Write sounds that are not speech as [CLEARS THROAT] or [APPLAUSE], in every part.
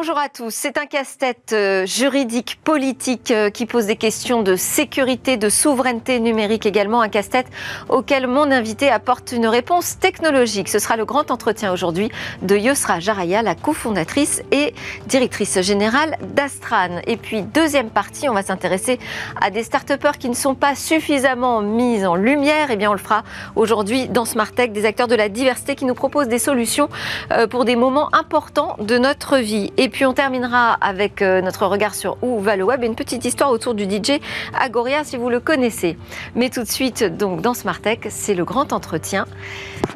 Bonjour à tous. C'est un casse-tête euh, juridique, politique euh, qui pose des questions de sécurité, de souveraineté numérique également. Un casse-tête auquel mon invité apporte une réponse technologique. Ce sera le grand entretien aujourd'hui de Yosra Jaraya, la cofondatrice et directrice générale d'Astran. Et puis, deuxième partie, on va s'intéresser à des start qui ne sont pas suffisamment mises en lumière. Eh bien, on le fera aujourd'hui dans Smart Tech, des acteurs de la diversité qui nous proposent des solutions euh, pour des moments importants de notre vie. Et puis on terminera avec euh, notre regard sur où va le web et une petite histoire autour du DJ Agoria si vous le connaissez. Mais tout de suite, donc dans Smart Tech, c'est le grand entretien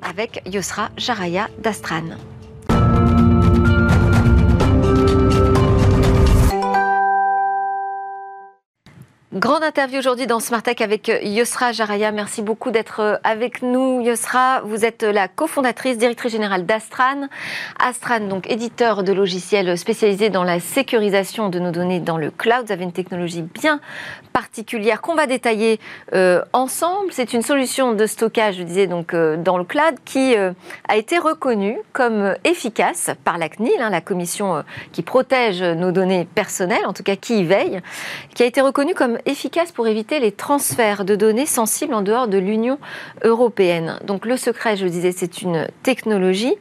avec Yosra Jaraya d'Astran. Grande interview aujourd'hui dans Smart Tech avec euh, Yosra Jaraya. Merci beaucoup d'être euh, avec nous. Yosra, vous êtes la cofondatrice, directrice générale d'Astran. Astran, donc éditeur de logiciels spécialisé dans la sécurisation de nos données dans le cloud. Vous avez une technologie bien particulière qu'on va détailler euh, ensemble. C'est une solution de stockage, je disais, donc dans le cloud qui a été reconnue comme efficace par la CNIL, hein, la commission qui protège nos données personnelles, en tout cas qui y veille, qui a été reconnue comme efficace pour éviter les transferts de données sensibles en dehors de l'Union européenne. Donc le secret, je disais, c'est une technologie.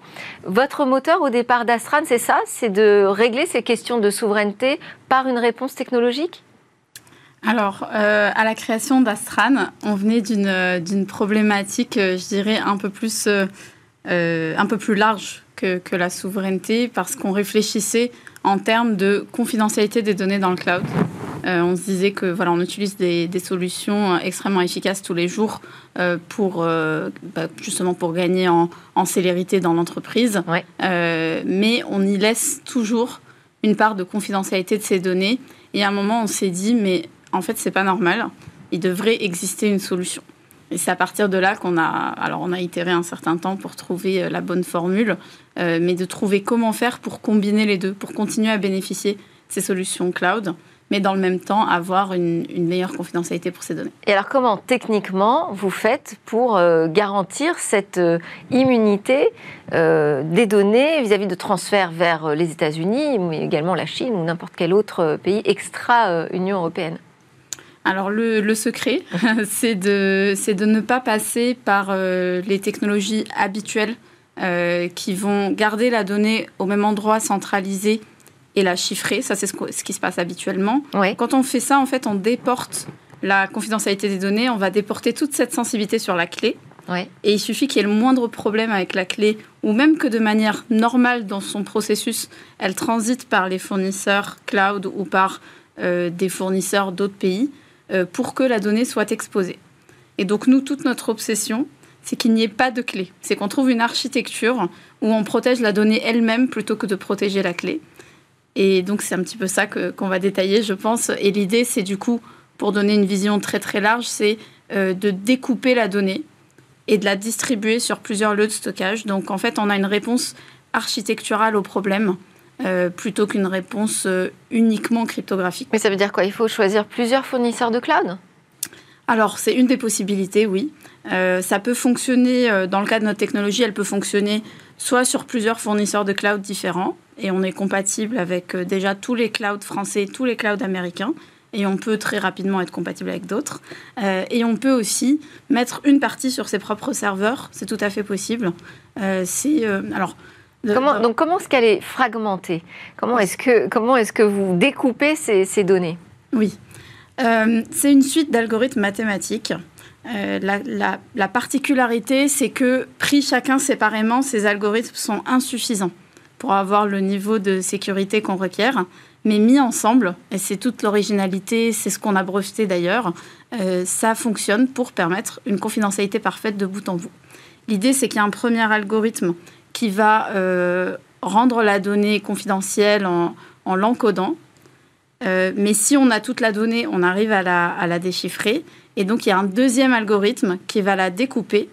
Votre moteur au départ d'Astran, c'est ça? C'est de régler ces questions de souveraineté par une réponse technologique? Alors, euh, à la création d'Astran, on venait d'une problématique, euh, je dirais, un peu plus, euh, un peu plus large que, que la souveraineté, parce qu'on réfléchissait en termes de confidentialité des données dans le cloud. Euh, on se disait que voilà, on utilise des, solutions extrêmement efficaces tous les jours euh, pour euh, bah, justement pour gagner en, célérité dans l'entreprise. mais on y laisse toujours une part de confidentialité de ces données. Et à un moment, on s'est dit, mais en fait, c'est pas normal. Il devrait exister une solution. Et c'est à partir de là qu'on a, alors on a itéré un certain temps pour trouver la bonne formule, mais de trouver comment faire pour combiner les deux, pour continuer à bénéficier de ces solutions cloud mais dans le même temps avoir une, meilleure confidentialité pour ces données. Et alors comment techniquement vous faites pour euh, garantir cette euh, immunité euh, des données vis-à-vis de transferts vers les États-Unis, mais également la Chine ou n'importe quel autre pays extra-Union européenne? Alors le, secret, [LAUGHS] c'est de, de ne pas passer par les technologies habituelles qui vont garder la donnée au même endroit centralisé et la chiffrer. Ça, c'est ce, qui se passe habituellement. Quand on fait ça, en fait, on déporte la confidentialité des données, on va déporter toute cette sensibilité sur la clé. Et il suffit qu'il y ait le moindre problème avec la clé, ou même que de manière normale dans son processus, elle transite par les fournisseurs cloud ou par euh, des fournisseurs d'autres pays, euh, pour que la donnée soit exposée. Et donc nous, toute notre obsession, c'est qu'il n'y ait pas de clé. C'est qu'on trouve une architecture où on protège la donnée elle-même plutôt que de protéger la clé. Et donc, c'est un petit peu ça qu'on va détailler, je pense. Et l'idée, c'est du coup, pour donner une vision très très large, c'est euh, de découper la donnée et de la distribuer sur plusieurs lieux de stockage. Donc, en fait, on a une réponse architecturale au problème. Euh, plutôt qu'une réponse euh, uniquement cryptographique. Mais ça veut dire quoi? Il faut choisir plusieurs fournisseurs de cloud? Alors, c'est une des possibilités, oui. ça peut fonctionner, dans le cas de notre technologie, elle peut fonctionner soit sur plusieurs fournisseurs de cloud différents, et on est compatible avec euh, déjà tous les clouds français, tous les clouds américains, et on peut très rapidement être compatible avec d'autres. Euh, et on peut aussi mettre une partie sur ses propres serveurs, c'est tout à fait possible. Euh, c'est alors. Comment, donc comment est-ce qu'elle est fragmentée? Comment est-ce que comment est-ce que vous découpez ces, ces données? Oui, c'est une suite d'algorithmes mathématiques. Euh, la, particularité, c'est que pris chacun séparément, ces algorithmes sont insuffisants pour avoir le niveau de sécurité qu'on requiert. Mais mis ensemble, et c'est toute l'originalité, c'est ce qu'on a breveté d'ailleurs, euh, ça fonctionne pour permettre une confidentialité parfaite de bout en bout. L'idée, c'est qu'il y a un premier algorithme qui va euh, rendre la donnée confidentielle en, l'encodant. mais si on a toute la donnée, on arrive à la déchiffrer. Et donc, il y a un deuxième algorithme qui va la découper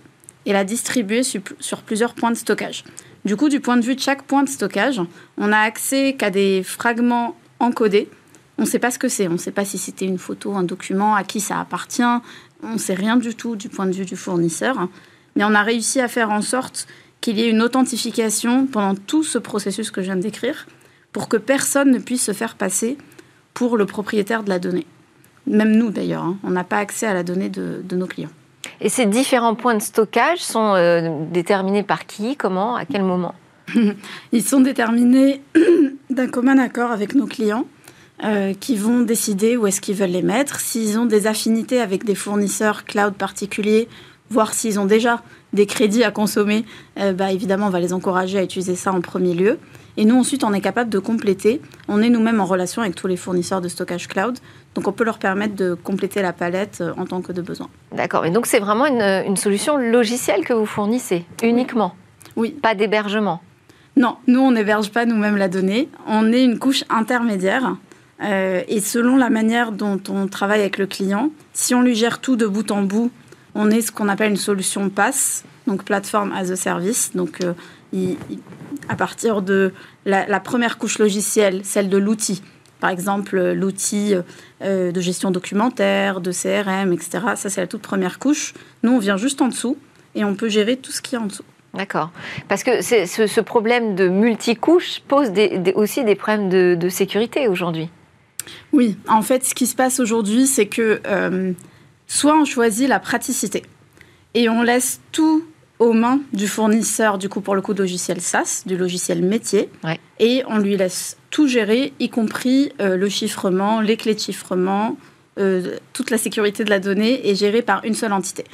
et la distribuer sur plusieurs points de stockage. Du coup, du point de vue de chaque point de stockage, on a accès qu'à des fragments encodés. On ne sait pas ce que c'est. On ne sait pas si c'était une photo, un document, à qui ça appartient. On ne sait rien du tout du point de vue du fournisseur. Mais on a réussi à faire en sorte qu'il y ait une authentification pendant tout ce processus que je viens de décrire pour que personne ne puisse se faire passer pour le propriétaire de la donnée. Même nous d'ailleurs, hein, on n'a pas accès à la donnée de, nos clients. Et ces différents points de stockage sont euh, déterminés par qui, comment, à quel moment? [LAUGHS] Ils sont déterminés [CLEARS THROAT] d'un commun accord avec nos clients. Euh, qui vont décider où est-ce qu'ils veulent les mettre, s'ils ont des affinités avec des fournisseurs cloud particuliers, voir s'ils ont déjà des crédits à consommer, euh, bah, évidemment, on va les encourager à utiliser ça en premier lieu. Et nous, ensuite, on est capable de compléter. On est nous-mêmes en relation avec tous les fournisseurs de stockage cloud. Donc, on peut leur permettre de compléter la palette euh, en tant que de besoin. D'accord. Et donc, c'est vraiment une, une, solution logicielle que vous fournissez uniquement Oui. Pas d'hébergement Non, nous, on n'héberge pas nous-mêmes la donnée. On est une couche intermédiaire euh, et selon la manière dont on travaille avec le client, si on lui gère tout de bout en bout, on est ce qu'on appelle une solution PaaS, donc plateforme as a service. Donc, euh, à partir de la, première couche logicielle, celle de l'outil, par exemple l'outil euh, de gestion documentaire, de CRM, etc. Ça, c'est la toute première couche. Nous, on vient juste en dessous et on peut gérer tout ce qui est en dessous. D'accord. Parce que ce, ce, problème de multicouche pose aussi des problèmes de sécurité aujourd'hui. Oui, en fait, ce qui se passe aujourd'hui, c'est que euh, soit on choisit la praticité et on laisse tout aux mains du fournisseur, du coup, pour le coup, de logiciel SaaS, du logiciel métier, et on lui laisse tout gérer, y compris euh, le chiffrement, les clés de chiffrement, euh, toute la sécurité de la donnée est gérée par une seule entité.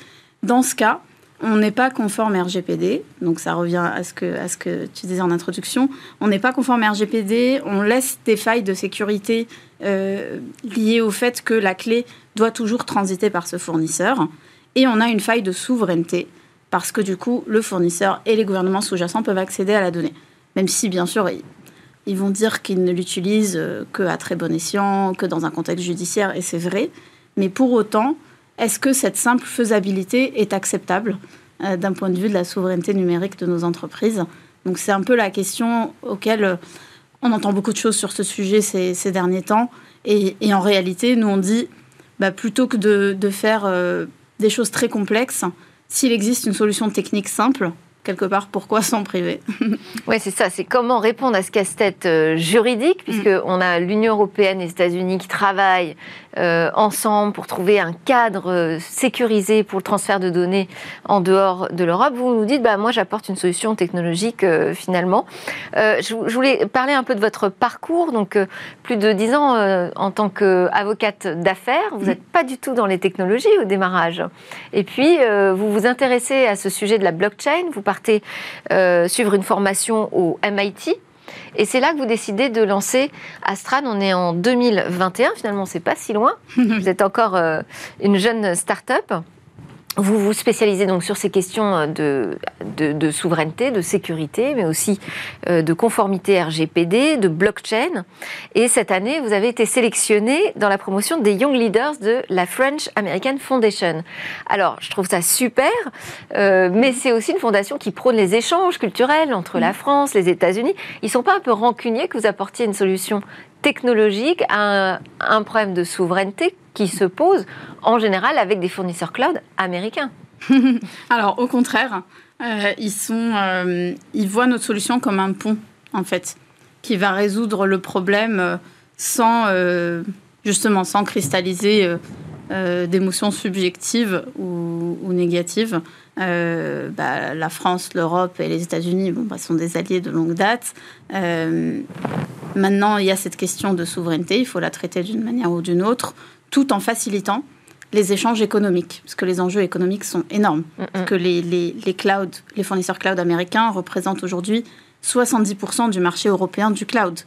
Dans ce cas, on n'est pas conforme RGPD, donc ça revient à ce, que, tu disais en introduction. On n'est pas conforme RGPD, on laisse des failles de sécurité euh, liées au fait que la clé doit toujours transiter par ce fournisseur. Et on a une faille de souveraineté, parce que du coup, le fournisseur et les gouvernements sous-jacents peuvent accéder à la donnée. Même si, bien sûr, ils, vont dire qu'ils ne l'utilisent euh, qu'à très bon escient, que dans un contexte judiciaire, et c'est vrai. Mais pour autant, est-ce que cette simple faisabilité est acceptable euh, d'un point de vue de la souveraineté numérique de nos entreprises? Donc c'est un peu la question auquel euh, on entend beaucoup de choses sur ce sujet ces, derniers temps. Et, en réalité, nous on dit, bah, plutôt que de, faire euh, des choses très complexes, s'il existe une solution technique simple, quelque part, pourquoi s'en priver? [LAUGHS] Oui, c'est ça. C'est comment répondre à ce casse-tête juridique, mm. puisqu'on a l'Union européenne et les États-Unis qui travaillent euh, ensemble pour trouver un cadre euh, sécurisé pour le transfert de données en dehors de l'Europe. Vous nous dites, bah, moi j'apporte une solution technologique euh, finalement. Je, voulais parler un peu de votre parcours. Donc plus de dix ans en tant qu'avocate d'affaires. Vous n'êtes pas du tout dans les technologies au démarrage. Et puis vous vous intéressez à ce sujet de la blockchain. Vous partez suivre une formation au MIT et c'est là que vous décidez de lancer Astran. On est en 2021, finalement, c'est pas si loin. [LAUGHS] vous êtes encore euh, une jeune start-up. Vous vous spécialisez donc sur ces questions euh, de, de, souveraineté, de sécurité, mais aussi euh, de conformité RGPD, de blockchain. Et cette année, vous avez été sélectionné dans la promotion des Young Leaders de la French American Foundation. Alors, je trouve ça super, euh, mais c'est aussi une fondation qui prône les échanges culturels entre la France, les États-Unis. Ils sont pas un peu rancuniers que vous apportiez une solution technologique à un problème de souveraineté qui se pose en général avec des fournisseurs cloud américains. [LAUGHS] Alors au contraire, euh, ils, sont, euh, ils voient notre solution comme un pont en fait, qui va résoudre le problème euh, sans justement sans cristalliser d'émotions subjectives ou, négatives. Bah, la France, l'Europe et les États-Unis bah, sont des alliés de longue date. Maintenant, il y a cette question de souveraineté, il faut la traiter d'une manière ou d'une autre tout en facilitant les échanges économiques, parce que les enjeux économiques sont énormes. que les, les, les, clouds, les fournisseurs cloud américains représentent aujourd'hui 70% du marché européen du cloud.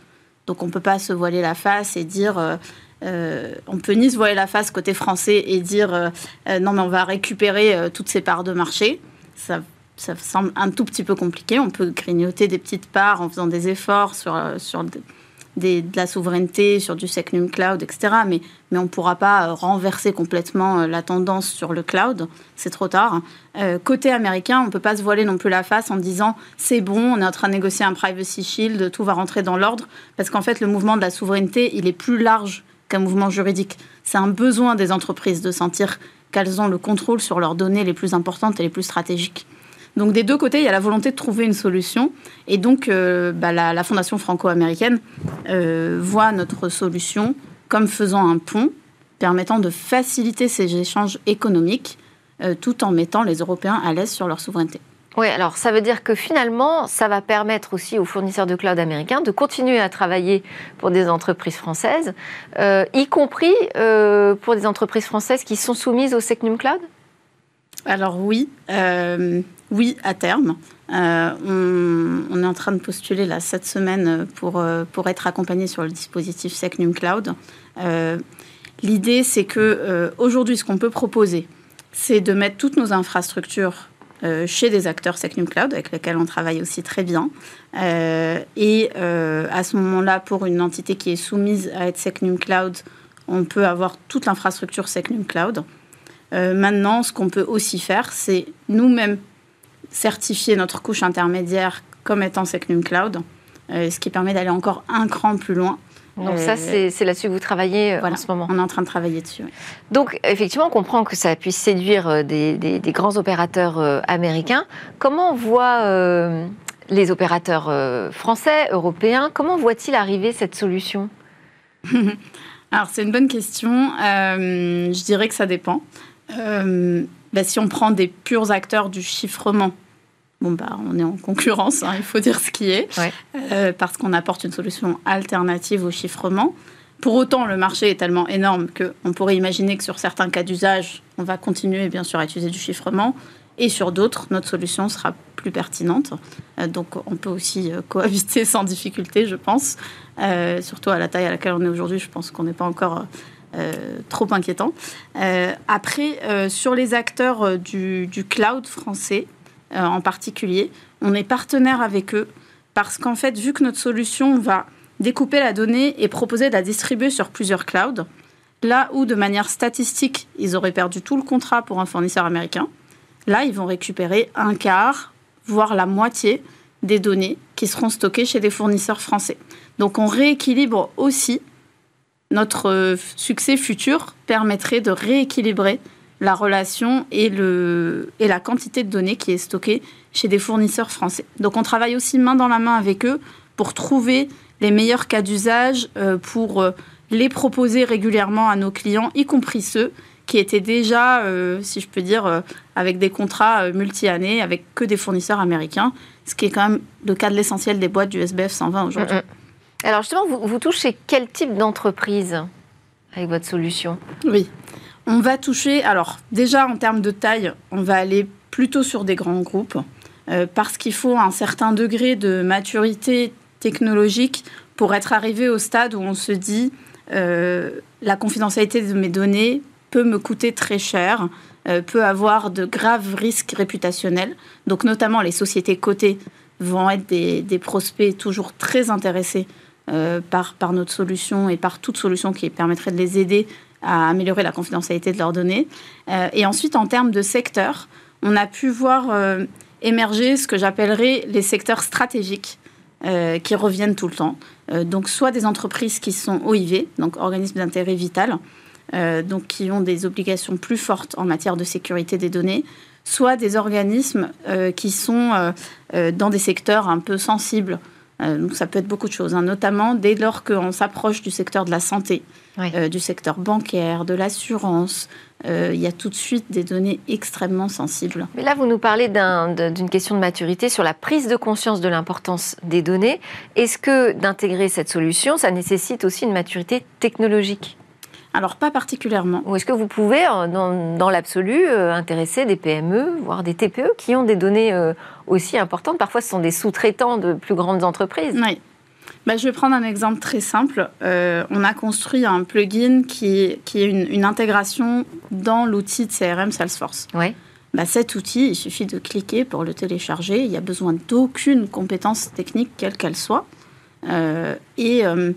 Donc on ne peut pas se voiler la face et dire... Euh, euh, on peut ni se voiler la face côté français et dire euh, non mais on va récupérer toutes ces parts de marché. Ça, ça semble un tout petit peu compliqué. On peut grignoter des petites parts en faisant des efforts sur, sur de la souveraineté sur du Secnum Cloud, etc. Mais, mais on ne pourra pas euh, renverser complètement euh, la tendance sur le cloud. C'est trop tard. Euh, côté américain, on ne peut pas se voiler non plus la face en disant c'est bon, on est en train de négocier un privacy shield, tout va rentrer dans l'ordre. Parce qu'en fait, le mouvement de la souveraineté, il est plus large qu'un mouvement juridique. C'est un besoin des entreprises de sentir qu'elles ont le contrôle sur leurs données les plus importantes et les plus stratégiques. Donc des deux côtés, il y a la volonté de trouver une solution. Et donc euh, bah, la, Fondation franco-américaine euh, voit notre solution comme faisant un pont permettant de faciliter ces échanges économiques euh, tout en mettant les Européens à l'aise sur leur souveraineté. Oui, alors ça veut dire que finalement, ça va permettre aussi aux fournisseurs de cloud américains de continuer à travailler pour des entreprises françaises, y compris pour des entreprises françaises qui sont soumises au Secnum Cloud? Alors oui, oui, à terme. Euh, on, est en train de postuler là, cette semaine pour, euh, pour être accompagné sur le dispositif Secnum Cloud. Euh, l'idée, c'est que aujourd'hui, ce qu'on peut proposer, c'est de mettre toutes nos infrastructures chez des acteurs Secnum Cloud, avec lesquels on travaille aussi très bien. et à ce moment-là, pour une entité qui est soumise à être Secnum Cloud, on peut avoir toute l'infrastructure Secnum Cloud. maintenant, ce qu'on peut aussi faire, c'est nous-mêmes certifier notre couche intermédiaire comme étant Secnum Cloud, euh, ce qui permet d'aller encore un cran plus loin. Donc ça, euh, c'est là-dessus que vous travaillez euh, en ce moment. On est en train de travailler dessus. Donc effectivement, on comprend que ça puisse séduire des, grands opérateurs américains. Comment voient les opérateurs français, européens, comment voient-ils arriver cette solution? [LAUGHS] Alors c'est une bonne question. je dirais que ça dépend. Bah, si on prend des purs acteurs du chiffrement, bon, bah, on est en concurrence, hein, il faut dire ce qui est, euh, parce qu'on apporte une solution alternative au chiffrement. Pour autant, le marché est tellement énorme qu'on pourrait imaginer que sur certains cas d'usage, on va continuer bien sûr à utiliser du chiffrement, et sur d'autres, notre solution sera plus pertinente. Euh, donc on peut aussi euh, cohabiter [LAUGHS] sans difficulté, je pense. surtout à la taille à laquelle on est aujourd'hui, je pense qu'on n'est pas encore trop inquiétant. après, sur les acteurs du, cloud français, euh, en particulier. On est partenaire avec eux parce qu'en fait, vu que notre solution va découper la donnée et proposer de la distribuer sur plusieurs clouds, là où de manière statistique, ils auraient perdu tout le contrat pour un fournisseur américain, là, ils vont récupérer un quart, voire la moitié des données qui seront stockées chez des fournisseurs français. Donc on rééquilibre aussi notre succès futur permettrait de rééquilibrer la relation et, le, et la quantité de données qui est stockée chez des fournisseurs français. Donc on travaille aussi main dans la main avec eux pour trouver les meilleurs cas d'usage, euh, pour euh, les proposer régulièrement à nos clients, y compris ceux qui étaient déjà, euh, si je peux dire, avec des contrats multi-années, avec que des fournisseurs américains, ce qui est quand même le cas de l'essentiel des boîtes du SBF 120 aujourd'hui. Mm, mm. Alors justement, vous, vous touchez quel type d'entreprise avec votre solution? Oui. On va toucher, alors déjà en termes de taille, on va aller plutôt sur des grands groupes euh, parce qu'il faut un certain degré de maturité technologique pour être arrivé au stade où on se dit euh, la confidentialité de mes données peut me coûter très cher, euh, peut avoir de graves risques réputationnels. Donc notamment les sociétés cotées vont être des, prospects toujours très intéressés par, par notre solution et par toute solution qui permettrait de les aider à améliorer la confidentialité de leurs données. Euh, et ensuite, en termes de secteurs, on a pu voir euh, émerger ce que j'appellerais les secteurs stratégiques euh, qui reviennent tout le temps. donc, soit des entreprises qui sont OIV, donc organismes d'intérêt vital, donc qui ont des obligations plus fortes en matière de sécurité des données, soit des organismes qui sont dans des secteurs un peu sensibles. Donc, ça peut être beaucoup de choses, hein, notamment dès lors qu'on s'approche du secteur de la santé. Euh, du secteur bancaire, de l'assurance. Euh, il y a tout de suite des données extrêmement sensibles. Mais là, vous nous parlez d'une question de maturité sur la prise de conscience de l'importance des données. Est-ce que d'intégrer cette solution, ça nécessite aussi une maturité technologique? Alors, pas particulièrement. Ou est-ce que vous pouvez, dans, dans l'absolu, euh, intéresser des PME, voire des TPE, qui ont des données aussi importantes? Parfois, ce sont des sous-traitants de plus grandes entreprises. Oui. Bah, je vais prendre un exemple très simple. Euh, on a construit un plugin qui, qui est une, intégration dans l'outil de CRM Salesforce. Ouais. Bah, cet outil, il suffit de cliquer pour le télécharger. Il n'y a besoin d'aucune compétence technique, quelle qu'elle soit. Euh, et, euh,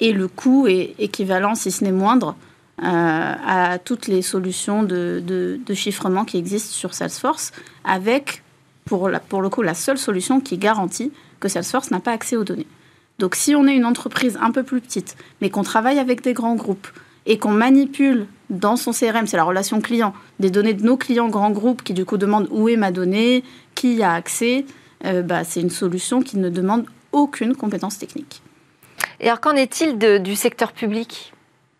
et, le coût est équivalent, si ce n'est moindre, à toutes les solutions de, de, de, chiffrement qui existent sur Salesforce, avec, pour, la, pour le coup, la seule solution qui garantit que Salesforce n'a pas accès aux données. Donc si on est une entreprise un peu plus petite, mais qu'on travaille avec des grands groupes, et qu'on manipule dans son CRM, c'est la relation client, des données de nos clients grands groupes qui du coup demandent où est ma donnée, qui y a accès, euh, bah, c'est une solution qui ne demande aucune compétence technique. Et alors qu'en est-il du secteur public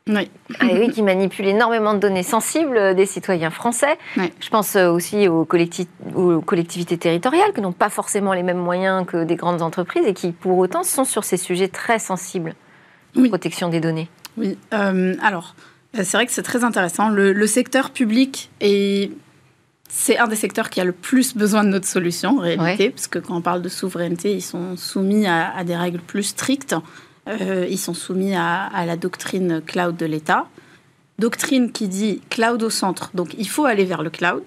oui. Ah oui, qui manipule énormément de données sensibles des citoyens français. Je pense euh, aussi aux, aux collectivités territoriales qui n'ont pas forcément les mêmes moyens que des grandes entreprises et qui, pour autant, sont sur ces sujets très sensibles de protection des données. Oui, euh, alors, c'est vrai que c'est très intéressant. Le, secteur public est c'est un des secteurs qui a le plus besoin de notre solution, en réalité, parce que quand on parle de souveraineté, ils sont soumis à des règles plus strictes. Euh, ils sont soumis à, la doctrine cloud de l'État. Doctrine qui dit cloud au centre. Donc il faut aller vers le cloud,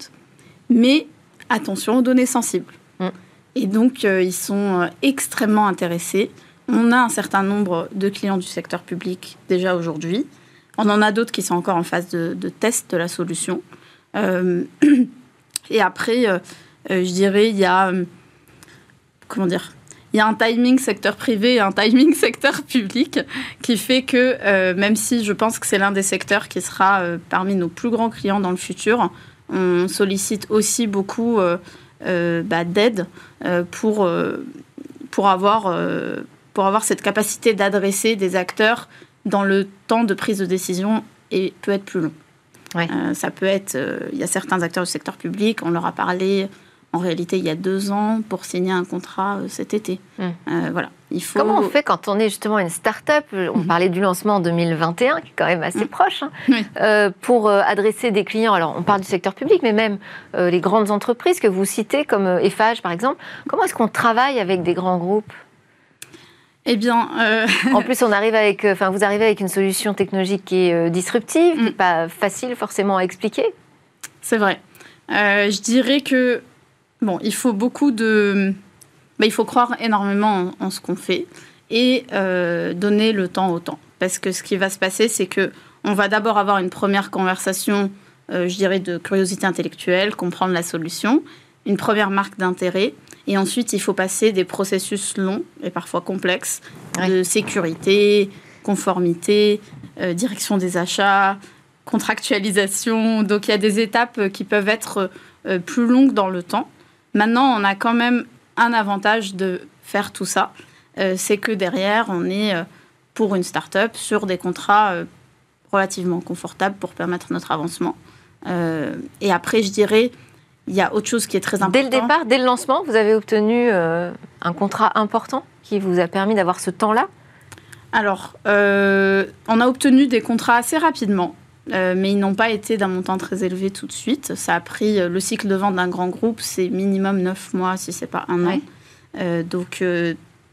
mais attention aux données sensibles. Mm. Et donc euh, ils sont euh, extrêmement intéressés. On a un certain nombre de clients du secteur public déjà aujourd'hui. On en a d'autres qui sont encore en phase de, de test de la solution. [CLEARS THROAT] et après, je dirais, il y a comment dire il y a un timing secteur privé et un timing [LAUGHS] secteur public qui fait que euh, même si je pense que c'est l'un des secteurs qui sera euh, parmi nos plus grands clients dans le futur, on sollicite aussi beaucoup euh, bah, d'aide pour, pour, avoir, pour avoir cette capacité d'adresser des acteurs dans le temps de prise de décision et peut être plus long. ça peut être, il y a certains acteurs du secteur public, on leur a parlé en réalité il y a deux ans pour signer un contrat euh, cet été. Hmm. Euh, voilà. Il faut... Comment on fait quand on est justement une start-up On hmm. parlait du lancement en 2021, qui est quand même assez hmm. proche, hein, euh, pour adresser des clients. Alors, on parle du secteur public, mais même les grandes entreprises que vous citez, comme Eiffage par exemple. Comment est-ce qu'on travaille avec des grands groupes? Eh bien, en plus, on arrive avec, enfin, vous arrivez avec une solution technologique qui est disruptive, qui n'est pas facile forcément à expliquer. C'est vrai. je dirais que Bon, il faut beaucoup de. Bah, il faut croire énormément en, ce qu'on fait et euh, donner le temps au temps. Parce que ce qui va se passer, c'est que on va d'abord avoir une première conversation, euh, je dirais, de curiosité intellectuelle, comprendre la solution, une première marque d'intérêt. Et ensuite, il faut passer des processus longs et parfois complexes de sécurité, conformité, euh, direction des achats, contractualisation. Donc, il y a des étapes qui peuvent être plus longues dans le temps. Maintenant, on a quand même un avantage de faire tout ça. Euh, c'est que derrière, on est euh, pour une start-up sur des contrats euh, relativement confortables pour permettre notre avancement. et après, je dirais, il y a autre chose qui est très important. Dès le départ, dès le lancement, vous avez obtenu un contrat important qui vous a permis d'avoir ce temps-là? Alors, on a obtenu des contrats assez rapidement. Euh, mais ils n'ont pas été d'un montant très élevé tout de suite. Ça a pris euh, le cycle de vente d'un grand groupe, c'est minimum 9 mois, si c'est pas un an. Euh, donc,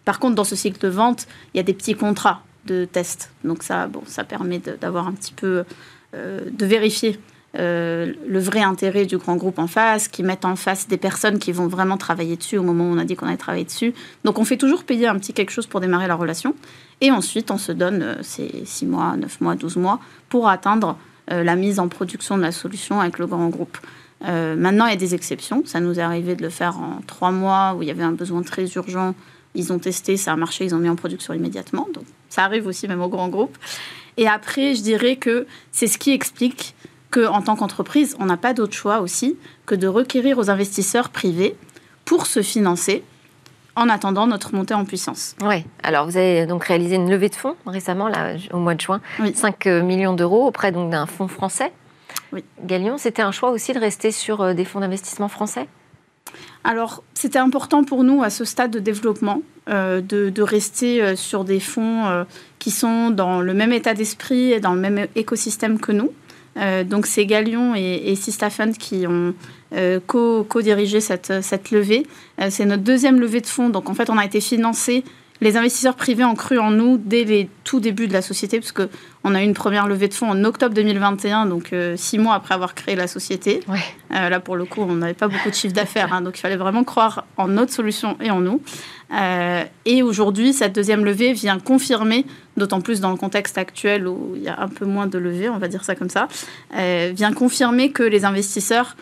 par contre, dans ce cycle de vente, il y a des petits contrats de test. Donc ça, bon, ça permet d'avoir un petit peu de vérifier le vrai intérêt du grand groupe en face, qui mettent en face des personnes qui vont vraiment travailler dessus au moment où on a dit qu'on allait travailler dessus. Donc on fait toujours payer un petit quelque chose pour démarrer la relation. Et ensuite, on se donne ces 6 mois, 9 mois, 12 mois pour atteindre la mise en production de la solution avec le grand groupe. Euh, maintenant, il y a des exceptions. Ça nous est arrivé de le faire en trois mois où il y avait un besoin très urgent. Ils ont testé, ça a marché, ils ont mis en production immédiatement. Donc, ça arrive aussi même au grand groupe. Et après, je dirais que c'est ce qui explique qu'en tant qu'entreprise, on n'a pas d'autre choix aussi que de requérir aux investisseurs privés pour se financer en attendant notre montée en puissance. Oui, alors vous avez donc réalisé une levée de fonds récemment, là, au mois de juin, 5 euh, millions d'euros auprès donc d'un fonds français. Oui. Galion, c'était un choix aussi de rester sur euh, des fonds d'investissement français? Alors, c'était important pour nous à ce stade de développement euh, de, rester sur des fonds qui sont dans le même état d'esprit et dans le même écosystème que nous. donc, c'est Galion et, et Sista Fund qui ont euh, co-diriger cette, cette levée. Euh, c'est notre deuxième levée de fonds. Donc, en fait, on a été financé. Les investisseurs privés ont cru en nous dès les tout débuts de la société, parce qu'on a eu une première levée de fonds en octobre 2021, donc euh, six mois après avoir créé la société. là, pour le coup, on n'avait pas beaucoup de chiffre d'affaires, hein, donc il fallait vraiment croire en notre solution et en nous. et aujourd'hui, cette deuxième levée vient confirmer, d'autant plus dans le contexte actuel où il y a un peu moins de levées, on va dire ça comme ça, vient confirmer que les investisseurs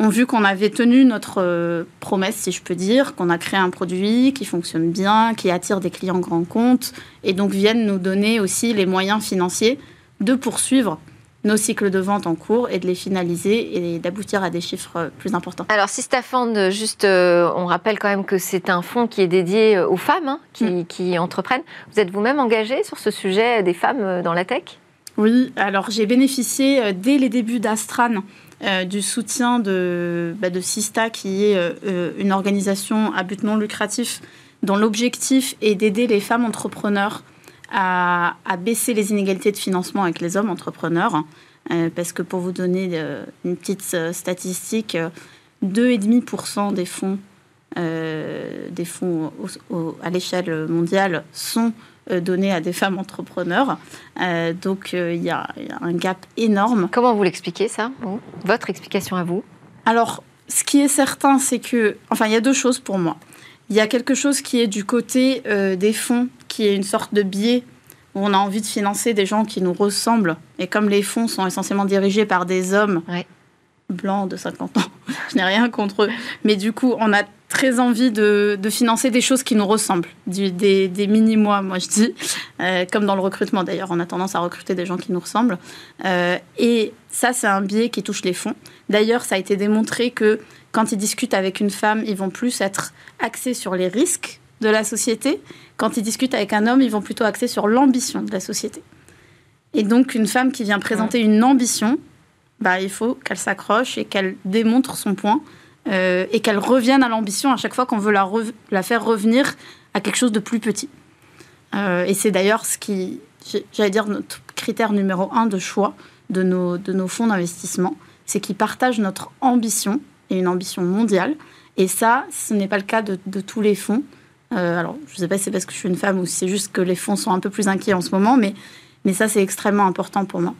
ont vu qu'on avait tenu notre euh, promesse, si je peux dire, qu'on a créé un produit qui fonctionne bien, qui attire des clients grands comptes, et donc viennent nous donner aussi les moyens financiers de poursuivre nos cycles de vente en cours et de les finaliser et d'aboutir à des chiffres plus importants. Alors, si Stafford, juste, euh, on rappelle quand même que c'est un fonds qui est dédié aux femmes hein, mm. qui, entreprennent. Vous êtes vous-même engagé sur ce sujet des femmes euh, dans la tech? Oui, alors j'ai bénéficié euh, dès les débuts d'Astran du soutien de, bah, de Sista, qui est une organisation à but non lucratif dont l'objectif est d'aider les femmes entrepreneurs à, baisser les inégalités de financement avec les hommes entrepreneurs. Euh, parce que pour vous donner euh, une petite euh, statistique, 2,5% des fonds, des fonds à l'échelle mondiale sont donnés à des femmes entrepreneurs. donc il y, a un gap énorme. Comment vous l'expliquez ça Votre explication à vous? Alors, ce qui est certain, c'est que, enfin, il y a deux choses pour moi. Il y a quelque chose qui est du côté euh, des fonds, qui est une sorte de biais où on a envie de financer des gens qui nous ressemblent. Et comme les fonds sont essentiellement dirigés par des hommes blancs de 50 ans, [LAUGHS] je n'ai rien contre eux. Mais du coup, on a très envie de, financer des choses qui nous ressemblent, des, mini-mois, moi je dis, euh, comme dans le recrutement d'ailleurs, on a tendance à recruter des gens qui nous ressemblent. Euh, et ça, c'est un biais qui touche les fonds. D'ailleurs, ça a été démontré que quand ils discutent avec une femme, ils vont plus être axés sur les risques de la société. Quand ils discutent avec un homme, ils vont plutôt axer sur l'ambition de la société. Et donc, une femme qui vient présenter une ambition, bah, il faut qu'elle s'accroche et qu'elle démontre son point euh, et qu'elle revienne à l'ambition à chaque fois qu'on veut la, faire revenir à quelque chose de plus petit. Euh, et c'est d'ailleurs ce qui, j'allais dire, notre critère numéro un de choix de nos, fonds d'investissement, c'est qu'ils partagent notre ambition et une ambition mondiale. Et ça, ce n'est pas le cas de, tous les fonds. Euh, alors, je ne sais pas si c'est parce que je suis une femme ou si c'est juste que les fonds sont un peu plus inquiets en ce moment, mais ça, c'est extrêmement important pour moi.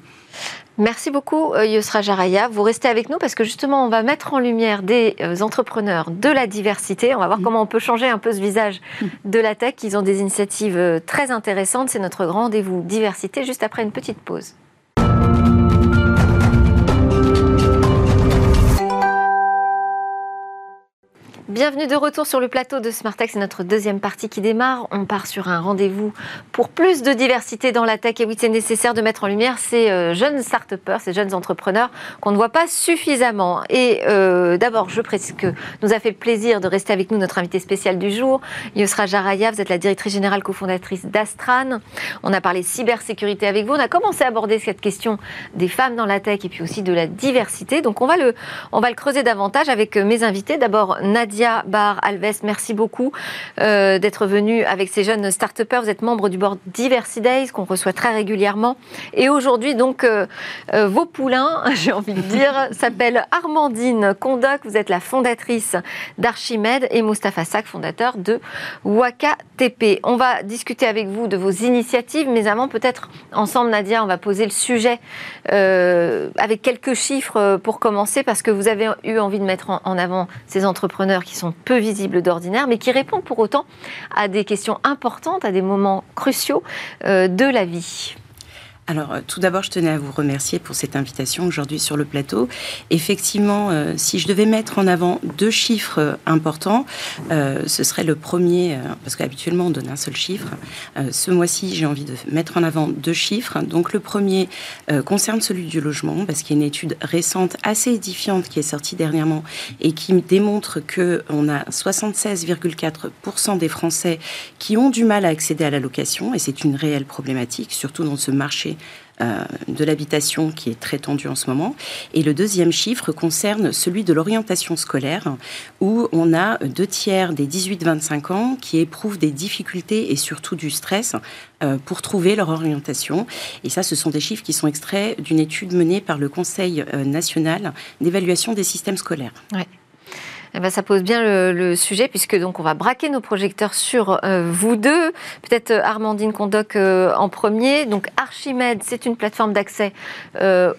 Merci beaucoup euh, Yusra Jaraya. Vous restez avec nous parce que justement on va mettre en lumière des euh, entrepreneurs de la diversité. On va voir mm. comment on peut changer un peu ce visage mm. de la tech. Ils ont des initiatives très intéressantes. C'est notre grand rendez-vous diversité juste après une petite pause. Bienvenue de retour sur le plateau de Smartex. C'est notre deuxième partie qui démarre. On part sur un rendez-vous pour plus de diversité dans la tech. Et oui, c'est nécessaire de mettre en lumière ces euh, jeunes start ces jeunes entrepreneurs qu'on ne voit pas suffisamment. Et euh, d'abord, je précise que nous a fait plaisir de rester avec nous notre invité spécial du jour, Yosra Jaraya. Vous êtes la directrice générale cofondatrice d'Astran. On a parlé cybersécurité avec vous. On a commencé à aborder cette question des femmes dans la tech et puis aussi de la diversité. Donc on va le, on va le creuser davantage avec euh, mes invités. D'abord, Nadia Bar Alves, merci beaucoup euh, d'être venu avec ces jeunes start Vous êtes membre du board Diversity Days qu'on reçoit très régulièrement. Et aujourd'hui, donc, euh, euh, vos poulains, [LAUGHS] j'ai envie de dire, s'appellent Armandine Condoc. Vous êtes la fondatrice d'Archimède et Mustapha Sak, fondateur de Waka TP. On va discuter avec vous de vos initiatives, mais avant, peut-être ensemble, Nadia, on va poser le sujet avec quelques chiffres pour commencer, parce que vous avez eu envie de mettre en avant ces entrepreneurs qui sont peu visibles d'ordinaire, mais qui répondent pour autant à des questions importantes, à des moments cruciaux euh, de la vie. Alors, euh, tout d'abord, je tenais à vous remercier pour cette invitation aujourd'hui sur le plateau. Effectivement, euh, si je devais mettre en avant deux chiffres euh, importants, ce serait le premier, parce qu'habituellement on donne un seul chiffre. ce mois-ci, j'ai envie de mettre en avant deux chiffres. Donc, le premier concerne celui du logement, parce qu'il y a une étude récente assez édifiante qui est sortie dernièrement et qui démontre que on a 76,4% des Français qui ont du mal à accéder à la location, et c'est une réelle problématique, surtout dans ce marché euh, de l'habitation qui est très tendue en ce moment. Et le deuxième chiffre concerne celui de l'orientation scolaire, où on a deux tiers des 18-25 ans qui éprouvent des difficultés et surtout du stress euh, pour trouver leur orientation. Et ça, ce sont des chiffres qui sont extraits d'une étude menée par le Conseil euh, national d'évaluation des systèmes scolaires. Eh ben, ça pose bien le, sujet puisque donc on va braquer nos projecteurs sur euh, vous deux. Peut-être euh, Armandine Condoc euh, en premier. Donc Archimède, c'est une plateforme d'accès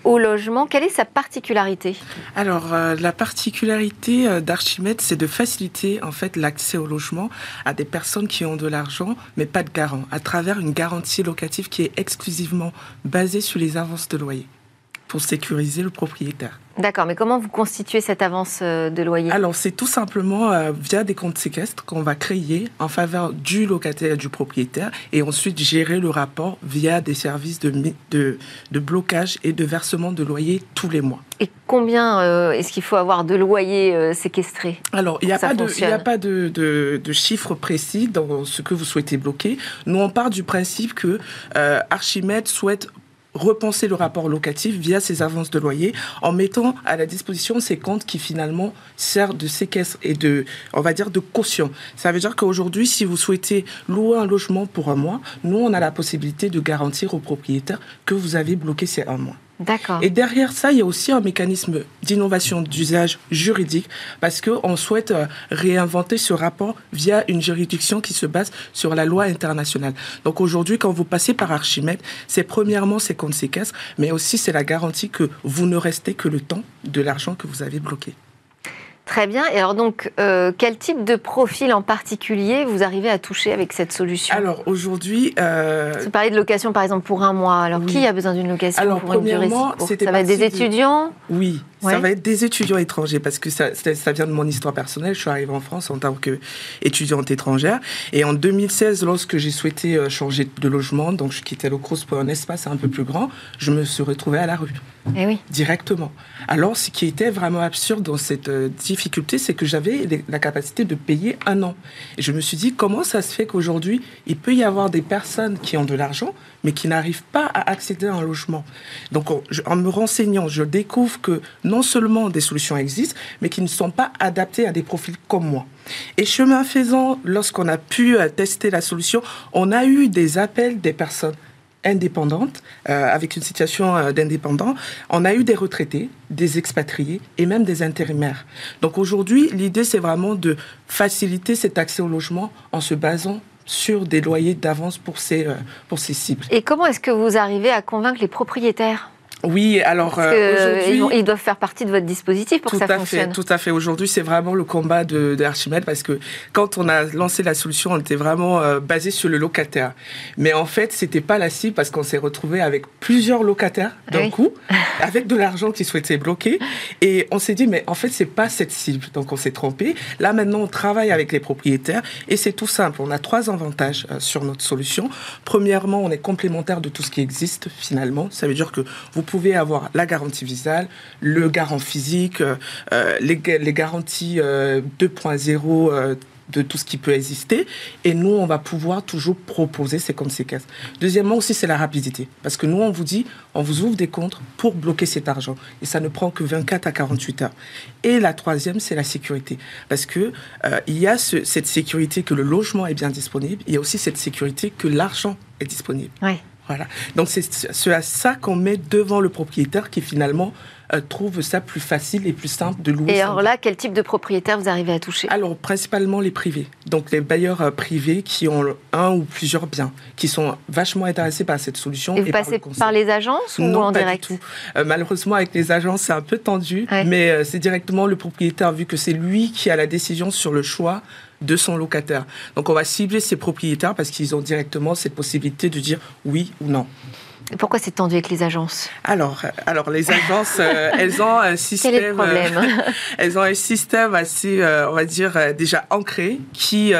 au logement. Quelle est sa particularité? Alors la particularité d'Archimède, c'est de faciliter en fait l'accès au logement à des personnes qui ont de l'argent mais pas de garant, à travers une garantie locative qui est exclusivement basée sur les avances de loyer. Pour sécuriser le propriétaire. D'accord, mais comment vous constituez cette avance euh, de loyer? Alors, c'est tout simplement euh, via des comptes séquestres qu'on va créer en faveur du locataire et du propriétaire et ensuite gérer le rapport via des services de, de, de blocage et de versement de loyer tous les mois. Et combien euh, est-ce qu'il faut avoir de loyers séquestrés Alors, il n'y a, pas de, a pas de, de, de chiffres précis dans ce que vous souhaitez bloquer. Nous, on part du principe que Archimède souhaite repenser le rapport locatif via ces avances de loyer en mettant à la disposition ces comptes qui finalement servent de séquestre et de, on va dire, de caution. Ça veut dire qu'aujourd'hui, si vous souhaitez louer un logement pour un mois, nous, on a la possibilité de garantir au propriétaire que vous avez bloqué ces un mois. Et derrière ça, il y a aussi un mécanisme d'innovation d'usage juridique parce qu'on souhaite euh, réinventer ce rapport via une juridiction qui se base sur la loi internationale. Donc aujourd'hui, quand vous passez par Archimède, c'est premièrement ces comptes séquestres, mais aussi c'est la garantie que vous ne restez que le temps de l'argent que vous avez bloqué. Très bien. Et alors donc, euh, quel type de profil en particulier vous arrivez à toucher avec cette solution? Alors aujourd'hui, euh... vous parlez de location par exemple pour un mois. Alors qui a besoin d'une location alors, pour une durée Ça va être des étudiants? Oui, ça va être des étudiants étrangers parce que ça, ça vient de mon histoire personnelle. Je suis arrivée en France en tant qu'étudiante étrangère et en 2016, lorsque j'ai souhaité euh, changer de logement, donc je quittais le Crous pour un espace un peu plus grand, je me suis retrouvée à la rue. Eh. Directement. Alors, ce qui était vraiment absurde dans cette euh, difficulté, c'est que j'avais la capacité de payer un an. Et je me suis dit, comment ça se fait qu'aujourd'hui, il peut y avoir des personnes qui ont de l'argent, mais qui n'arrivent pas à accéder à un logement? Donc, en me renseignant, je découvre que non seulement des solutions existent, mais qui ne sont pas adaptées à des profils comme moi. Et chemin faisant, lorsqu'on a pu euh, tester la solution, on a eu des appels des personnes indépendante, euh, avec une situation euh, d'indépendant. On a eu des retraités, des expatriés et même des intérimaires. Donc aujourd'hui, l'idée, c'est vraiment de faciliter cet accès au logement en se basant sur des loyers d'avance pour ces, euh, pour ces cibles. Et comment est-ce que vous arrivez à convaincre les propriétaires? Oui, alors euh, ils, doivent faire partie de votre dispositif pour que ça à fonctionne. Fait, tout à fait. Aujourd'hui, c'est vraiment le combat de, d'Archimède parce que quand on a lancé la solution, on était vraiment euh, basé sur le locataire. Mais en fait, c'était pas la cible parce qu'on s'est retrouvé avec plusieurs locataires d'un coup, [LAUGHS] avec de l'argent qui souhaitaient bloquer, et on s'est dit mais en fait c'est pas cette cible. Donc on s'est trompé. Là maintenant, on travaille avec les propriétaires et c'est tout simple. On a trois avantages euh, sur notre solution. Premièrement, on est complémentaire de tout ce qui existe finalement. Ça veut dire que vous pouvez avoir la garantie visale, le garant physique, euh, euh, les, garanties 2.0 euh, de tout ce qui peut exister. Et nous, on va pouvoir toujours proposer ces comptes. Deuxièmement aussi, c'est la rapidité. Parce que nous, on vous dit, on vous ouvre des comptes pour bloquer cet argent. Et ça ne prend que 24 à 48 heures. Et la troisième, c'est la sécurité. Parce que il y a cette sécurité que le logement est bien disponible. Il y a aussi cette sécurité que l'argent est disponible. Oui. Voilà. Donc c'est à ça qu'on met devant le propriétaire qui finalement euh, trouve ça plus facile et plus simple de louer. Et alors là, quel type de propriétaire vous arrivez à toucher? Alors principalement les privés, donc les bailleurs euh, privés qui ont un ou plusieurs biens, qui sont vachement intéressés par cette solution. Et vous passez par, les agences ou non, en pas direct? du tout. Euh, malheureusement, avec les agences, c'est un peu tendu, mais c'est directement le propriétaire vu que c'est lui qui a la décision sur le choix de son locataire. Donc on va cibler ces propriétaires parce qu'ils ont directement cette possibilité de dire oui ou non. Pourquoi c'est tendu avec les agences Alors, alors les agences, euh, [LAUGHS] elles ont un système. Quel est le problème euh, [LAUGHS] Elles ont un système assez, euh, on va dire, déjà ancré, qui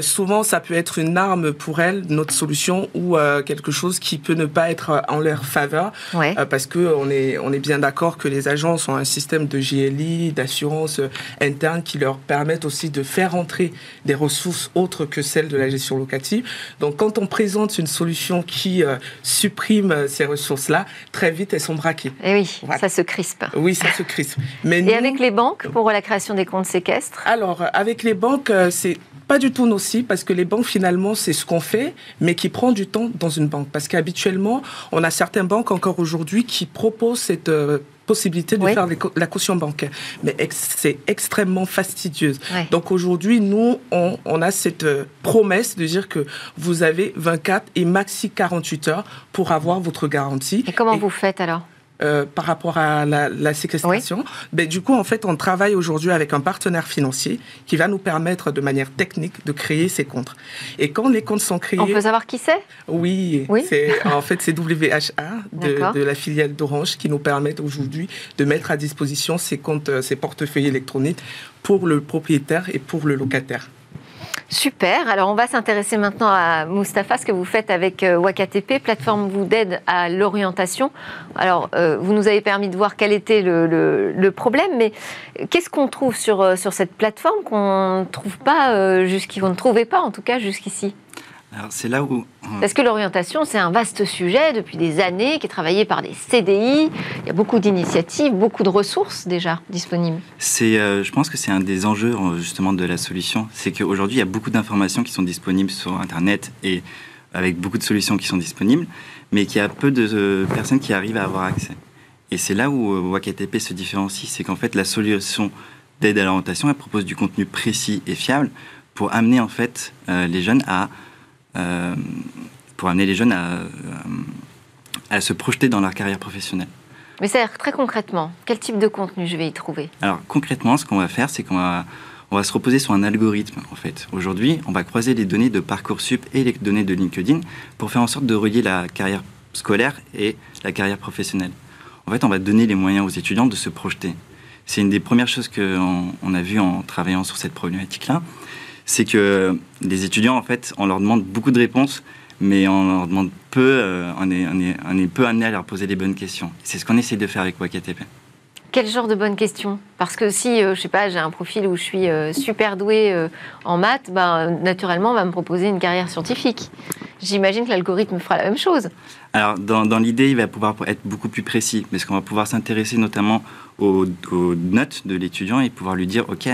souvent ça peut être une arme pour elles, notre solution, ou quelque chose qui peut ne pas être en leur faveur, parce que on est, on est bien d'accord que les agences ont un système de GLI, d'assurance interne, qui leur permettent aussi de faire entrer des ressources autres que celles de la gestion locative. Donc, quand on présente une solution qui supprime euh, ces ressources-là, très vite, elles sont braquées. Et eh oui, ça se crispe. Oui, ça se crispe. Mais Et avec les banques, pour la création des comptes séquestres Alors, avec les banques, euh, c'est pas du tout nocif parce que les banques, finalement, c'est ce qu'on fait, mais qui prend du temps dans une banque. Parce qu'habituellement, on a certaines banques encore aujourd'hui qui proposent cette euh, possibilité de faire la caution bancaire. Mais c'est extrêmement fastidieuse. Donc aujourd'hui, nous, on, a cette euh, promesse de dire que vous avez 24 et maxi 48 heures pour avoir votre garantie. Et comment vous faites alors? Euh, par rapport à la, séquestration. Ben, du coup, en fait, on travaille aujourd'hui avec un partenaire financier qui va nous permettre de manière technique de créer ces comptes. Et quand les comptes sont créés... On peut savoir qui c'est? Oui, oui. en fait, c'est WHA de, de, la filiale d'Orange qui nous permet aujourd'hui de mettre à disposition ces comptes, euh, ces portefeuilles électroniques pour le propriétaire et pour le locataire. Super. Alors, on va s'intéresser maintenant à Mustapha, ce que vous faites avec euh, WakaTP, plateforme vous d'aide à l'orientation. Alors, euh, vous nous avez permis de voir quel était le, problème, mais qu'est-ce qu'on trouve sur, euh, sur cette plateforme qu'on ne trouve pas, jusqu'ici, ne trouvait pas en tout cas jusqu'ici? C'est là où. Parce que l'orientation, c'est un vaste sujet depuis des années, qui est travaillé par des CDI. Il y a beaucoup d'initiatives, beaucoup de ressources déjà disponibles. C'est, euh, je pense que c'est un des enjeux euh, justement de la solution. C'est qu'aujourd'hui, il y a beaucoup d'informations qui sont disponibles sur Internet et avec beaucoup de solutions qui sont disponibles, mais qu'il y a peu de euh, personnes qui arrivent à avoir accès. Et c'est là où WakaTP se différencie, c'est qu'en fait, la solution d'aide à l'orientation, elle propose du contenu précis et fiable pour amener en fait les jeunes à euh, pour amener les jeunes à, à, se projeter dans leur carrière professionnelle. Mais ça très concrètement, quel type de contenu je vais y trouver? Alors concrètement, ce qu'on va faire, c'est qu'on va, on va se reposer sur un algorithme en fait. Aujourd'hui, on va croiser les données de Parcoursup et les données de LinkedIn pour faire en sorte de relier la carrière scolaire et la carrière professionnelle. En fait, on va donner les moyens aux étudiants de se projeter. C'est une des premières choses qu'on on a vues en travaillant sur cette problématique-là c'est que les étudiants, en fait, on leur demande beaucoup de réponses, mais on leur demande peu, euh, on, est, on, est, on, est, peu amené à leur poser les bonnes questions. C'est ce qu'on essaie de faire avec WakaTP. Quel genre de bonnes questions? Parce que si, euh, je sais pas, j'ai un profil où je suis euh, super doué en maths, ben, naturellement, on va me proposer une carrière scientifique. J'imagine que l'algorithme fera la même chose. Alors, dans, dans l'idée, il va pouvoir être beaucoup plus précis, parce qu'on va pouvoir s'intéresser notamment aux, aux, notes de l'étudiant et pouvoir lui dire, OK,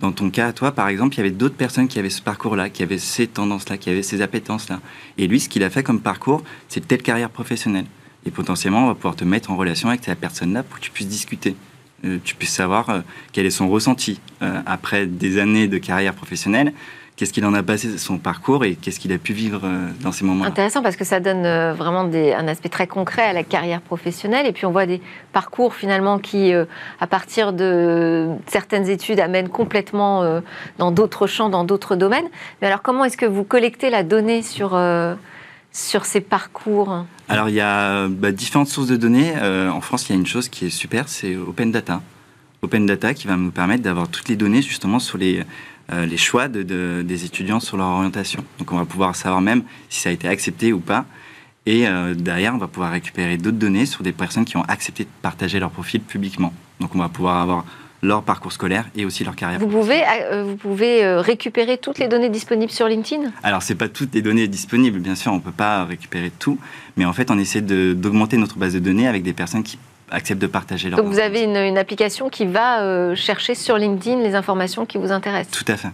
dans ton cas, toi, par exemple, il y avait d'autres personnes qui avaient ce parcours-là, qui avaient ces tendances-là, qui avaient ces appétences-là. Et lui, ce qu'il a fait comme parcours, c'est telle carrière professionnelle. Et potentiellement, on va pouvoir te mettre en relation avec cette personne-là pour que tu puisses discuter. Euh, tu puisses savoir euh, quel est son ressenti euh, après des années de carrière professionnelle qu'est-ce qu'il en a passé de son parcours et qu'est-ce qu'il a pu vivre euh, dans ces moments. Intéressant parce que ça donne euh, vraiment un aspect très concret à la carrière professionnelle et puis on voit des parcours finalement qui, euh, à partir de certaines études, amènent complètement dans d'autres champs, dans d'autres domaines. Mais alors comment est-ce que vous collectez la donnée sur, sur ces parcours? Alors il y a bah, différentes sources de données. en France, il y a une chose qui est super, c'est Open Data. Open Data qui va nous permettre d'avoir toutes les données justement sur les les choix de, des étudiants sur leur orientation. Donc on va pouvoir savoir même si ça a été accepté ou pas. Et euh, derrière, on va pouvoir récupérer d'autres données sur des personnes qui ont accepté de partager leur profil publiquement. Donc on va pouvoir avoir leur parcours scolaire et aussi leur carrière. Vous pouvez, euh, vous pouvez récupérer toutes les données disponibles sur LinkedIn? Alors, ce n'est pas toutes les données disponibles, bien sûr, on ne peut pas récupérer tout, mais en fait, on essaie d'augmenter notre base de données avec des personnes qui acceptent de partager leur Donc vous avez une, application qui va euh, chercher sur LinkedIn les informations qui vous intéressent Tout à fait.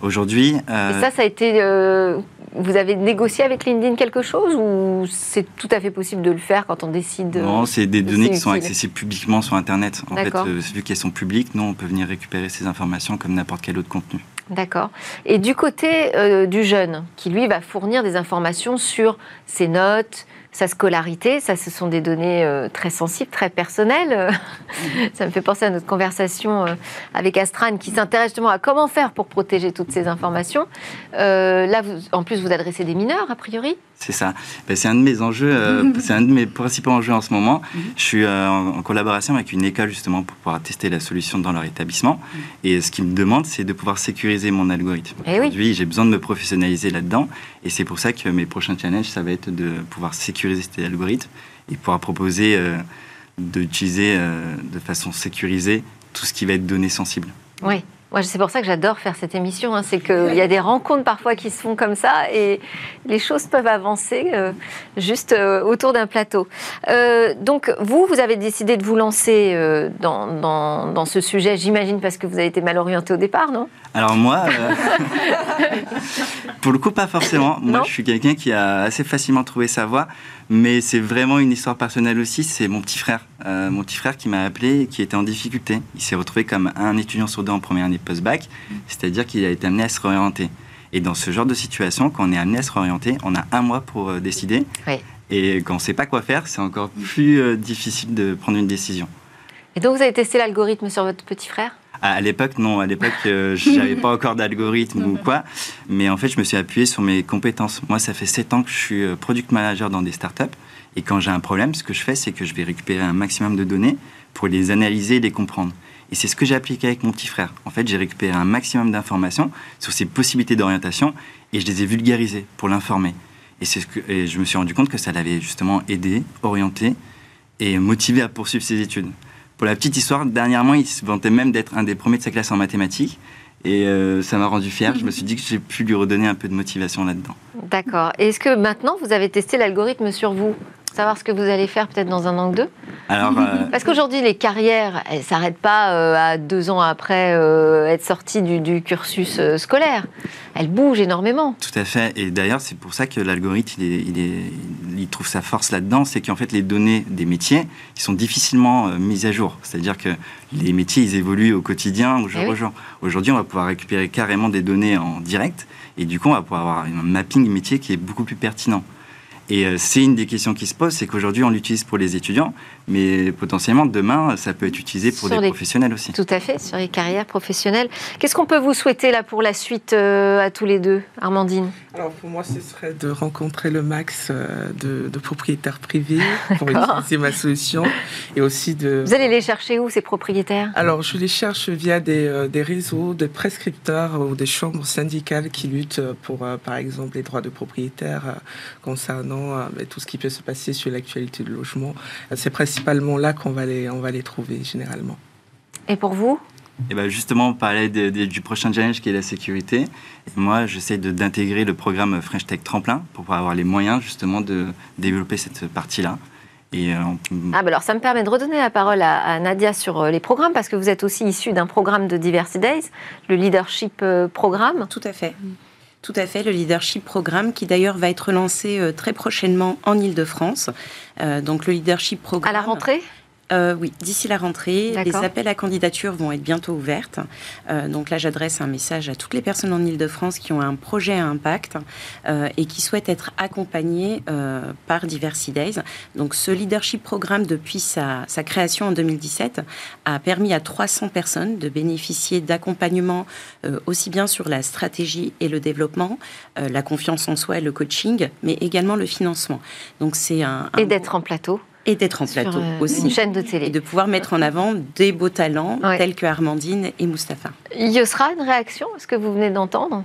Aujourd'hui. Euh, Et ça, ça a été. Euh, vous avez négocié avec LinkedIn quelque chose ou c'est tout à fait possible de le faire quand on décide Non, c'est des données qui sont accessibles publiquement sur Internet. En fait, vu qu'elles sont publiques, nous, on peut venir récupérer ces informations comme n'importe quel autre contenu. D'accord. Et du côté du jeune, qui lui va fournir des informations sur ses notes, sa scolarité. Ça, ce sont des données euh, très sensibles, très personnelles. [LAUGHS] ça me fait penser à notre conversation euh, avec Astran qui s'intéresse justement à comment faire pour protéger toutes ces informations. Euh, là, vous, en plus, vous adressez des mineurs, a priori c'est ça. Ben, c'est un de mes enjeux, [LAUGHS] c'est un de mes principaux enjeux en ce moment. Mhm. Je suis en, collaboration avec une école justement pour pouvoir tester la solution dans leur établissement. Mhm. Et ce qu'ils me demandent, c'est de pouvoir sécuriser mon algorithme. Eh Aujourd'hui, j'ai besoin de me professionnaliser là-dedans. Et c'est pour ça que mes prochains challenges, ça va être de pouvoir sécuriser sécuriser cet algorithme et pouvoir proposer euh, d'utiliser euh, de façon sécurisée tout ce qui va être donné sensible. Oui. Moi, c'est pour ça que j'adore faire cette émission. Hein. c'est qu'il y a des rencontres parfois qui se font comme ça et les choses peuvent avancer euh, juste autour d'un plateau. donc, vous, vous avez décidé de vous lancer dans, dans, dans, ce sujet, j'imagine, parce que vous avez été mal orienté au départ, non? Alors, moi, [LAUGHS] Pour le coup, pas forcément. Moi, je suis quelqu'un qui a assez facilement trouvé sa voie, mais c'est vraiment une histoire personnelle aussi. C'est mon petit frère, euh, mon petit frère qui m'a appelé et qui était en difficulté. Il s'est retrouvé comme un étudiant sur deux en première année post-bac, c'est-à-dire qu'il a été amené à se réorienter. Et dans ce genre de situation, quand on est amené à se réorienter, on a un mois pour euh, décider. Et quand on ne sait pas quoi faire, c'est encore plus difficile de prendre une décision. Et donc, vous avez testé l'algorithme sur votre petit frère? À l'époque, non. À l'époque, euh, je n'avais pas encore d'algorithme ou quoi. Mais en fait, je me suis appuyé sur mes compétences. Moi, ça fait 7 ans que je suis euh, product manager dans des startups. Et quand j'ai un problème, ce que je fais, c'est que je vais récupérer un maximum de données pour les analyser et les comprendre. Et c'est ce que j'ai appliqué avec mon petit frère. En fait, j'ai récupéré un maximum d'informations sur ses possibilités d'orientation et je les ai vulgarisées pour l'informer. Et, ce que, et je me suis rendu compte que ça l'avait justement aidé, orienté et motivé à poursuivre ses études. Pour la petite histoire, dernièrement, il se vantait même d'être un des premiers de sa classe en mathématiques. Et euh, ça m'a rendu fier. Je me suis dit que j'ai pu lui redonner un peu de motivation là-dedans. D'accord. Est-ce que maintenant, vous avez testé l'algorithme sur vous? Savoir ce que vous allez faire peut-être dans un an ou deux Alors, euh, [LAUGHS] Parce qu'aujourd'hui, les carrières, elles ne s'arrêtent pas euh, à deux ans après euh, être sorties du, cursus scolaire. Elles bougent énormément. Tout à fait. Et d'ailleurs, c'est pour ça que l'algorithme, il, il, trouve sa force là-dedans. C'est qu'en fait, les données des métiers, ils sont difficilement mises à jour. C'est-à-dire que les métiers, ils évoluent au quotidien, au jour eh au jour. Aujourd'hui, on va pouvoir récupérer carrément des données en direct. Et du coup, on va pouvoir avoir un mapping métier qui est beaucoup plus pertinent. Et euh, c'est une des questions qui se posent, c'est qu'aujourd'hui on l'utilise pour les étudiants, mais potentiellement demain ça peut être utilisé pour des professionnels aussi. Tout à fait, sur les carrières professionnelles. Qu'est-ce qu'on peut vous souhaiter là pour la suite euh, à tous les deux, Armandine? Alors pour moi ce serait de rencontrer le max euh, de, propriétaires privés [LAUGHS] pour utiliser ma solution et aussi de... Vous allez les chercher où ces propriétaires? Alors je les cherche via des, des, réseaux de prescripteurs ou des chambres syndicales qui luttent pour par exemple les droits de propriétaires concernant euh, tout ce qui peut se passer sur l'actualité du logement. C'est principalement là qu'on va les, on va les trouver généralement. Et pour vous et eh ben justement, on parlait du prochain challenge qui est la sécurité. Et moi, j'essaie d'intégrer le programme French Tech Tremplin pour pouvoir avoir les moyens justement de développer cette partie-là. Et euh, Ah, bah alors ça me permet de redonner la parole à, Nadia sur euh, les programmes, parce que vous êtes aussi issu d'un programme de Diversity Days, le Leadership Programme. Tout à fait. Tout à fait, le leadership programme qui d'ailleurs va être lancé euh, très prochainement en Ile-de-France. Euh, donc le leadership programme. À la rentrée? Euh, oui, d'ici la rentrée, les appels à candidature vont être bientôt ouvertes. Euh, donc là, j'adresse un message à toutes les personnes en Ile-de-France qui ont un projet à impact euh, et qui souhaitent être accompagnées par Diversity Days. Donc ce leadership programme, depuis sa, sa, création en 2017, a permis à 300 personnes de bénéficier d'accompagnement aussi bien sur la stratégie et le développement, la confiance en soi et le coaching, mais également le financement. Donc c'est un, un, et d'être en plateau et d'être en plateau euh, aussi. Une chaîne de télé. Et de pouvoir mettre en avant des beaux talents tels que Armandine et Mustapha. Yosra, une réaction à ce que vous venez d'entendre?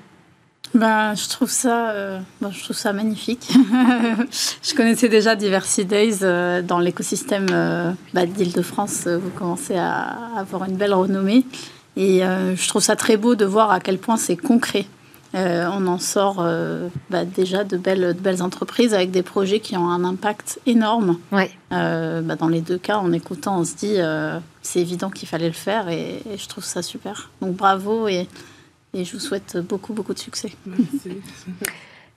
Bah, je trouve ça, euh, bah, je trouve ça magnifique. [LAUGHS] je connaissais déjà Diversity Days euh, dans l'écosystème bah, d'Île-de-France. Vous commencez à avoir une belle renommée, et je trouve ça très beau de voir à quel point c'est concret. Euh, on en sort euh, bah, déjà de belles, belles entreprises avec des projets qui ont un impact énorme. Euh, bah, dans les deux cas, en écoutant, on se dit c'est évident qu'il fallait le faire et, je trouve ça super. Donc bravo et, et, je vous souhaite beaucoup, beaucoup de succès. Merci,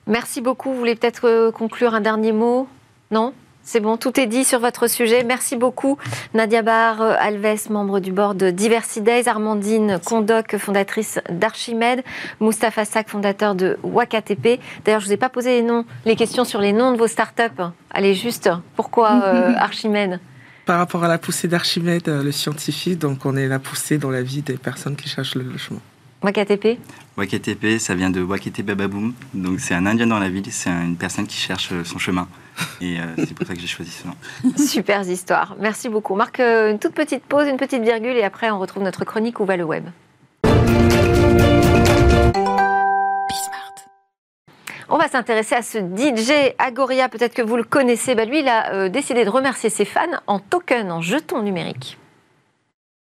Merci beaucoup. Vous voulez peut-être conclure un dernier mot? Non? C'est bon, tout est dit sur votre sujet. Merci beaucoup, Nadia Bar Alves, membre du board de Diversity Days, Armandine Condoc, fondatrice d'Archimède, Mustapha Sak, fondateur de WakaTP. D'ailleurs, je ne vous ai pas posé les noms, les questions sur les noms de vos startups. Allez, juste, pourquoi euh, [LAUGHS] Archimède? Par rapport à la poussée d'Archimède, euh, le scientifique, donc on est la poussée dans la vie des personnes qui cherchent le logement. WakaTP WakaTP, ça vient de Wakete Bababoom. Donc c'est un Indien dans la ville, c'est une personne qui cherche son chemin. Et euh, c'est pour ça que j'ai choisi ce nom. [LAUGHS] Super histoire. Merci beaucoup. Marc, euh, une toute petite pause, une petite virgule, et après on retrouve notre chronique Où va le web? On va s'intéresser à ce DJ Agoria, peut-être que vous le connaissez. Bah, lui, il a euh, décidé de remercier ses fans en token, en jetons numériques.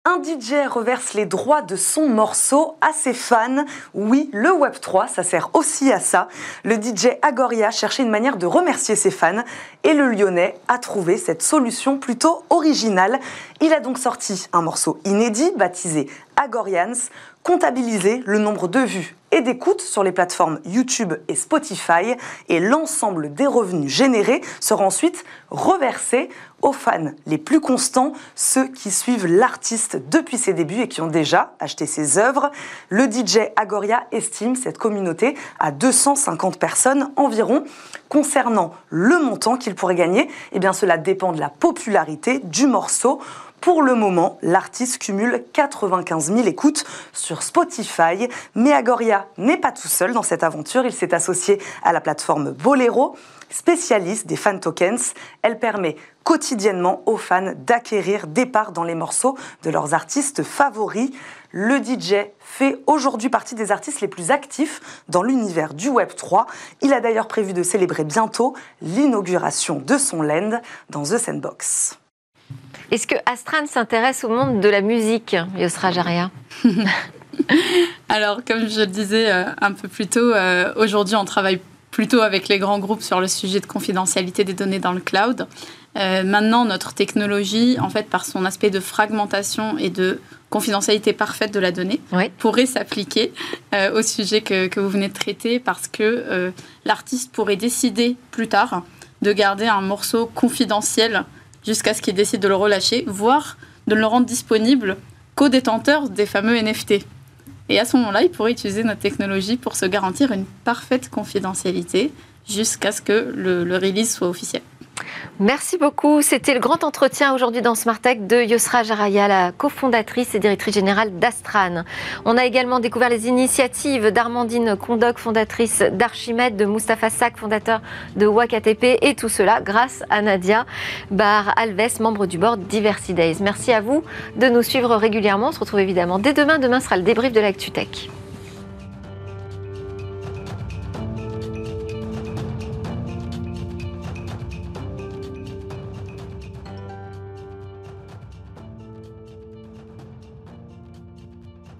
Un DJ reverse les droits de son morceau à ses fans. Oui, le Web3, ça sert aussi à ça. Le DJ Agoria cherchait une manière de remercier ses fans et le Lyonnais a trouvé cette solution plutôt originale. Il a donc sorti un morceau inédit baptisé Agorians, comptabiliser le nombre de vues et d'écoutes sur les plateformes YouTube et Spotify et l'ensemble des revenus générés sera ensuite reversé aux fans les plus constants, ceux qui suivent l'artiste depuis ses débuts et qui ont déjà acheté ses œuvres. Le DJ Agoria estime cette communauté à 250 personnes environ. Concernant le montant qu'il pourrait gagner, eh cela dépend de la popularité du morceau. Pour le moment, l'artiste cumule 95 000 écoutes sur Spotify, mais Agoria n'est pas tout seul dans cette aventure. Il s'est associé à la plateforme Bolero, spécialiste des fan tokens. Elle permet quotidiennement aux fans d'acquérir des parts dans les morceaux de leurs artistes favoris. Le DJ fait aujourd'hui partie des artistes les plus actifs dans l'univers du Web 3. Il a d'ailleurs prévu de célébrer bientôt l'inauguration de son land dans The Sandbox. Est-ce que Astran s'intéresse au monde de la musique, Yosra Jaria? [LAUGHS] Alors, comme je le disais euh, un peu plus tôt, euh, aujourd'hui, on travaille plutôt avec les grands groupes sur le sujet de confidentialité des données dans le cloud. Euh, maintenant, notre technologie, en fait, par son aspect de fragmentation et de confidentialité parfaite de la donnée, pourrait s'appliquer au sujet que, que, vous venez de traiter parce que l'artiste pourrait décider plus tard de garder un morceau confidentiel jusqu'à ce qu'il décide de le relâcher, voire de ne le rendre disponible qu'aux détenteurs des fameux NFT. Et à ce moment-là, il pourrait utiliser notre technologie pour se garantir une parfaite confidentialité jusqu'à ce que le, le release soit officiel. Merci beaucoup. C'était le grand entretien aujourd'hui dans Smart Tech de Yosra Jaraya, la cofondatrice et directrice générale d'Astran. On a également découvert les initiatives d'Armandine Condoc, fondatrice d'Archimède, de Mustapha Sak, fondateur de WAKATP, et tout cela grâce à Nadia Bar Alves, membre du board Diversity Days. Merci à vous de nous suivre régulièrement. On se retrouve évidemment dès demain. Demain sera le débrief de l'ActuTech.